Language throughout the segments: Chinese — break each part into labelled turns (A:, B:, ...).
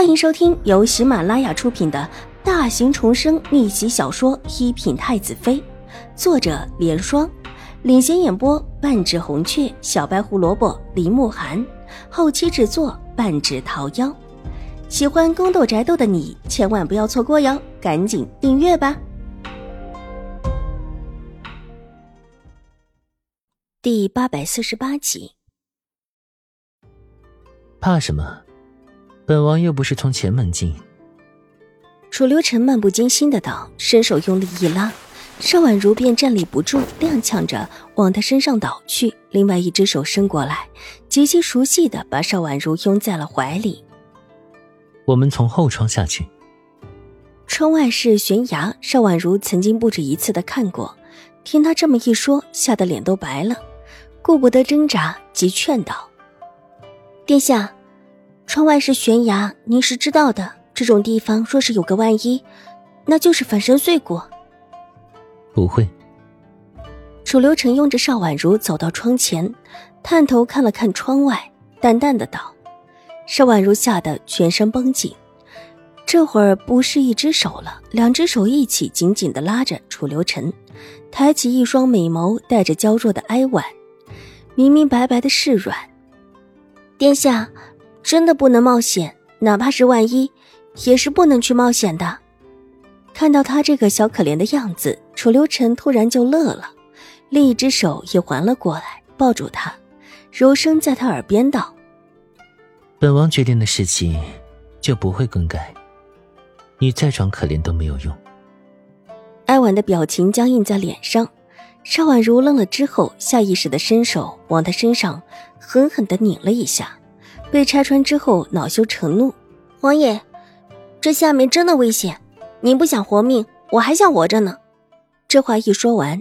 A: 欢迎收听由喜马拉雅出品的大型重生逆袭小说《一品太子妃》，作者：莲霜，领衔演播：半指红雀、小白胡萝卜、林慕寒，后期制作：半指桃夭。喜欢宫斗宅斗的你千万不要错过哟，赶紧订阅吧！第八百四十八集，
B: 怕什么？本王又不是从前门进。
A: 楚留臣漫不经心的道，伸手用力一拉，邵婉如便站立不住，踉跄着往他身上倒去。另外一只手伸过来，极其熟悉的把邵婉如拥在了怀里。
B: 我们从后窗下去。
A: 窗外是悬崖，邵婉如曾经不止一次的看过。听他这么一说，吓得脸都白了，顾不得挣扎，急劝道：“殿下。”窗外是悬崖，您是知道的。这种地方若是有个万一，那就是粉身碎骨。
B: 不会。
A: 楚留臣拥着邵婉如走到窗前，探头看了看窗外，淡淡的道：“邵婉如吓得全身绷紧，这会儿不是一只手了，两只手一起紧紧的拉着楚留臣，抬起一双美眸，带着娇弱的哀婉，明明白白的示软。殿下。”真的不能冒险，哪怕是万一，也是不能去冒险的。看到他这个小可怜的样子，楚留臣突然就乐了，另一只手也环了过来，抱住他，柔声在他耳边道：“
B: 本王决定的事情，就不会更改。你再装可怜都没有用。”
A: 哀婉的表情僵硬在脸上，邵婉如愣了之后，下意识的伸手往他身上狠狠的拧了一下。被拆穿之后，恼羞成怒。王爷，这下面真的危险，您不想活命，我还想活着呢。这话一说完，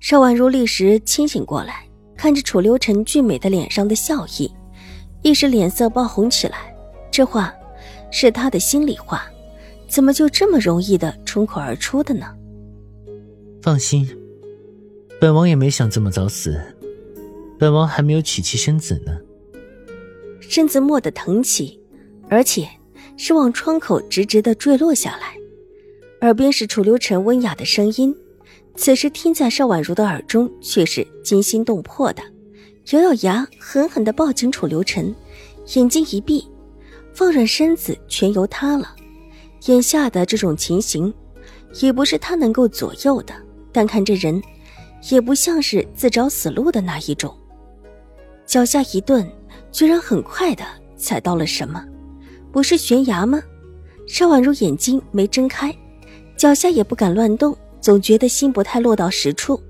A: 邵婉如立时清醒过来，看着楚留臣俊美的脸上的笑意，一时脸色爆红起来。这话是他的心里话，怎么就这么容易的冲口而出的呢？
B: 放心，本王也没想这么早死，本王还没有娶妻生子呢。
A: 身子蓦地腾起，而且是往窗口直直的坠落下来。耳边是楚留臣温雅的声音，此时听在邵婉如的耳中却是惊心动魄的，咬咬牙，狠狠地抱紧楚留臣，眼睛一闭，放软身子全由他了。眼下的这种情形，也不是他能够左右的。但看这人，也不像是自找死路的那一种。脚下一顿。居然很快的踩到了什么？不是悬崖吗？邵婉如眼睛没睁开，脚下也不敢乱动，总觉得心不太落到实处。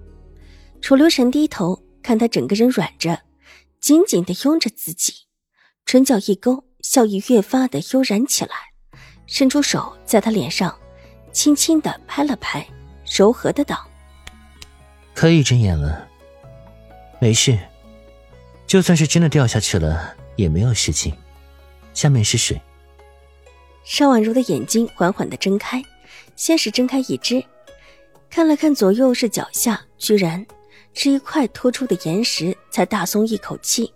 A: 楚留神低头看他整个人软着，紧紧的拥着自己，唇角一勾，笑意越发的悠然起来，伸出手在他脸上轻轻的拍了拍，柔和的道：“
B: 可以睁眼了，没事。”就算是真的掉下去了，也没有事情。下面是水。
A: 邵婉如的眼睛缓缓的睁开，先是睁开一只，看了看左右是脚下，居然是一块突出的岩石，才大松一口气，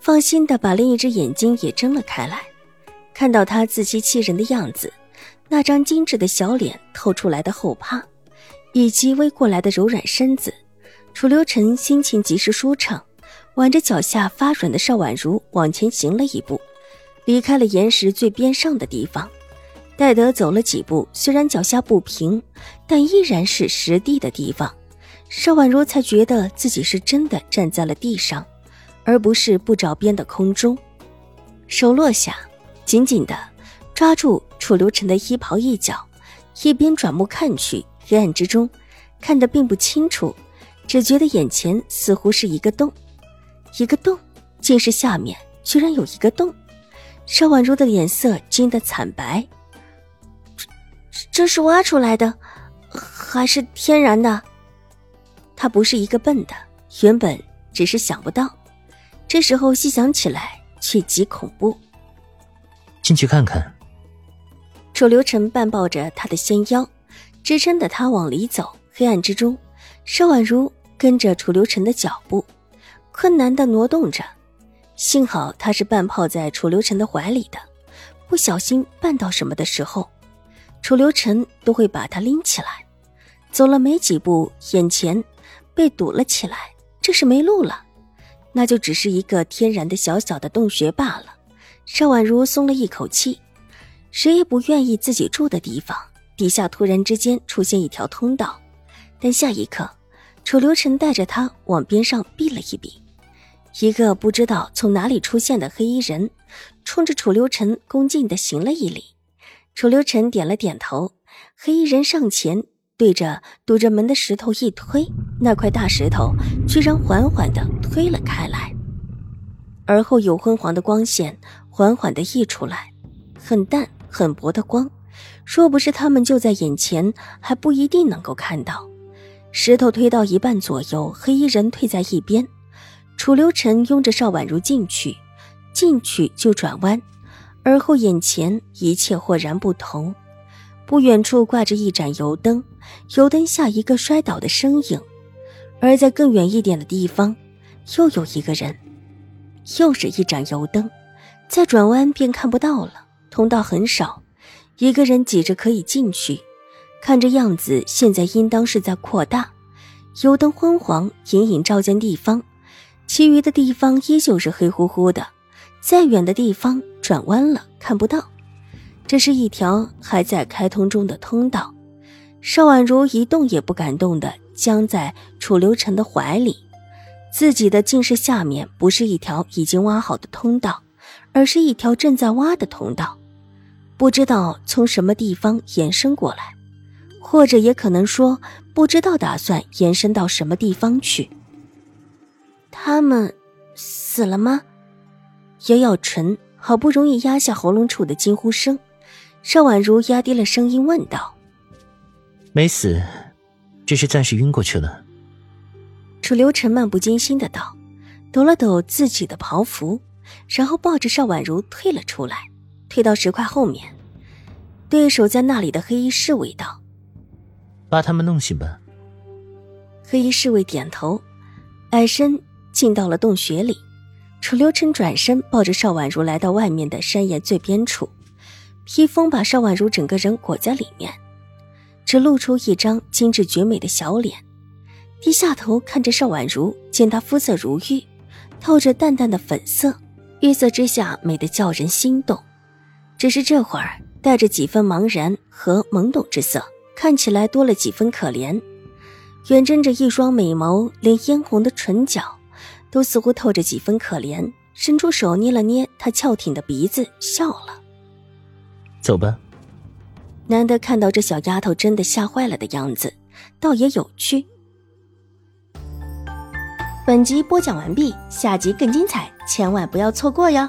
A: 放心的把另一只眼睛也睁了开来。看到他自欺欺人的样子，那张精致的小脸透出来的后怕，以及微过来的柔软身子，楚留臣心情极是舒畅。挽着脚下发软的邵婉如往前行了一步，离开了岩石最边上的地方。戴德走了几步，虽然脚下不平，但依然是实地的地方。邵婉如才觉得自己是真的站在了地上，而不是不着边的空中。手落下，紧紧的抓住楚留臣的衣袍一角，一边转目看去，黑暗之中看得并不清楚，只觉得眼前似乎是一个洞。一个洞，竟是下面居然有一个洞。邵婉如的脸色惊得惨白。这这是挖出来的，还是天然的？他不是一个笨的，原本只是想不到，这时候细想起来却极恐怖。
B: 进去看看。
A: 楚留臣半抱着他的纤腰，支撑着他往里走。黑暗之中，邵婉如跟着楚留臣的脚步。困难的挪动着，幸好他是半泡在楚留臣的怀里的，不小心绊到什么的时候，楚留臣都会把他拎起来。走了没几步，眼前被堵了起来，这是没路了。那就只是一个天然的小小的洞穴罢了。邵婉如松了一口气，谁也不愿意自己住的地方底下突然之间出现一条通道，但下一刻，楚留臣带着他往边上避了一避。一个不知道从哪里出现的黑衣人，冲着楚留臣恭敬的行了一礼。楚留臣点了点头，黑衣人上前。对着堵着门的石头一推，那块大石头居然缓缓的推了开来，而后有昏黄的光线缓缓的溢出来，很淡很薄的光，若不是他们就在眼前，还不一定能够看到。石头推到一半左右，黑衣人退在一边，楚留臣拥着邵婉如进去，进去就转弯，而后眼前一切豁然不同。不远处挂着一盏油灯，油灯下一个摔倒的身影，而在更远一点的地方，又有一个人，又是一盏油灯，再转弯便看不到了。通道很少，一个人挤着可以进去，看这样子，现在应当是在扩大。油灯昏黄，隐隐照见地方，其余的地方依旧是黑乎乎的。再远的地方转弯了，看不到。这是一条还在开通中的通道，邵婉如一动也不敢动的僵在楚留臣的怀里。自己的近视下面不是一条已经挖好的通道，而是一条正在挖的通道，不知道从什么地方延伸过来，或者也可能说不知道打算延伸到什么地方去。他们死了吗？咬咬唇，好不容易压下喉咙处的惊呼声。邵婉如压低了声音问道：“
B: 没死，只是暂时晕过去了。”
A: 楚留臣漫不经心的道，抖了抖自己的袍服，然后抱着邵婉如退了出来，退到石块后面，对守在那里的黑衣侍卫道：“
B: 把他们弄醒吧。”
A: 黑衣侍卫点头，矮身进到了洞穴里。楚留臣转身抱着邵婉如来到外面的山岩最边处。披风把邵婉如整个人裹在里面，只露出一张精致绝美的小脸。低下头看着邵婉如，见她肤色如玉，透着淡淡的粉色，玉色之下美得叫人心动。只是这会儿带着几分茫然和懵懂之色，看起来多了几分可怜。远睁着一双美眸，连嫣红的唇角都似乎透着几分可怜，伸出手捏了捏他翘挺的鼻子，笑了。
B: 走吧。
A: 难得看到这小丫头真的吓坏了的样子，倒也有趣。本集播讲完毕，下集更精彩，千万不要错过哟。